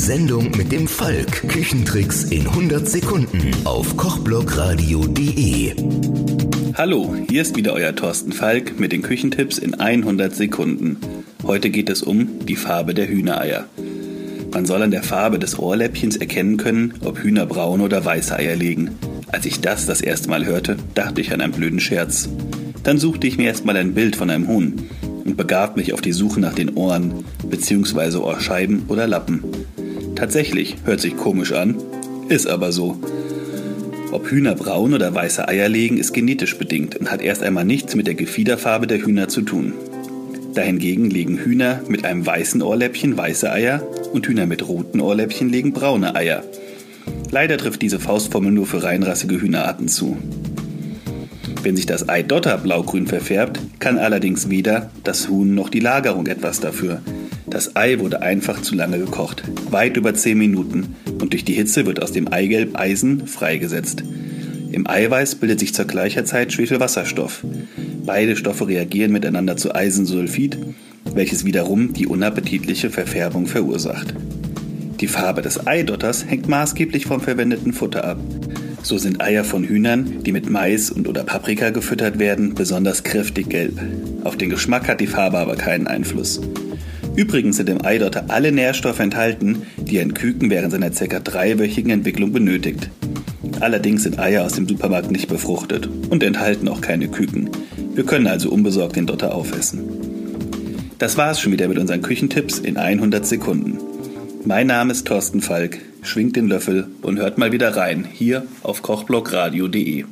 Sendung mit dem Falk. Küchentricks in 100 Sekunden auf kochblogradio.de. Hallo, hier ist wieder euer Thorsten Falk mit den Küchentipps in 100 Sekunden. Heute geht es um die Farbe der Hühnereier. Man soll an der Farbe des Ohrläppchens erkennen können, ob Hühner braune oder weiße Eier legen. Als ich das das erste Mal hörte, dachte ich an einen blöden Scherz. Dann suchte ich mir erstmal ein Bild von einem Huhn und begab mich auf die Suche nach den Ohren bzw. Ohrscheiben oder Lappen. Tatsächlich hört sich komisch an, ist aber so. Ob Hühner braun oder weiße Eier legen, ist genetisch bedingt und hat erst einmal nichts mit der Gefiederfarbe der Hühner zu tun. Dahingegen legen Hühner mit einem weißen Ohrläppchen weiße Eier und Hühner mit roten Ohrläppchen legen braune Eier. Leider trifft diese Faustformel nur für reinrassige Hühnerarten zu. Wenn sich das Ei Dotter blaugrün verfärbt, kann allerdings weder das Huhn noch die Lagerung etwas dafür. Das Ei wurde einfach zu lange gekocht, weit über 10 Minuten, und durch die Hitze wird aus dem Eigelb Eisen freigesetzt. Im Eiweiß bildet sich zur gleichen Zeit Schwefelwasserstoff. Beide Stoffe reagieren miteinander zu Eisensulfid, welches wiederum die unappetitliche Verfärbung verursacht. Die Farbe des Eidotters hängt maßgeblich vom verwendeten Futter ab. So sind Eier von Hühnern, die mit Mais und oder Paprika gefüttert werden, besonders kräftig gelb. Auf den Geschmack hat die Farbe aber keinen Einfluss. Übrigens sind im Eidotter alle Nährstoffe enthalten, die ein Küken während seiner ca. dreiwöchigen Entwicklung benötigt. Allerdings sind Eier aus dem Supermarkt nicht befruchtet und enthalten auch keine Küken. Wir können also unbesorgt den Dotter aufessen. Das war's schon wieder mit unseren Küchentipps in 100 Sekunden. Mein Name ist Thorsten Falk. Schwingt den Löffel und hört mal wieder rein hier auf kochblogradio.de.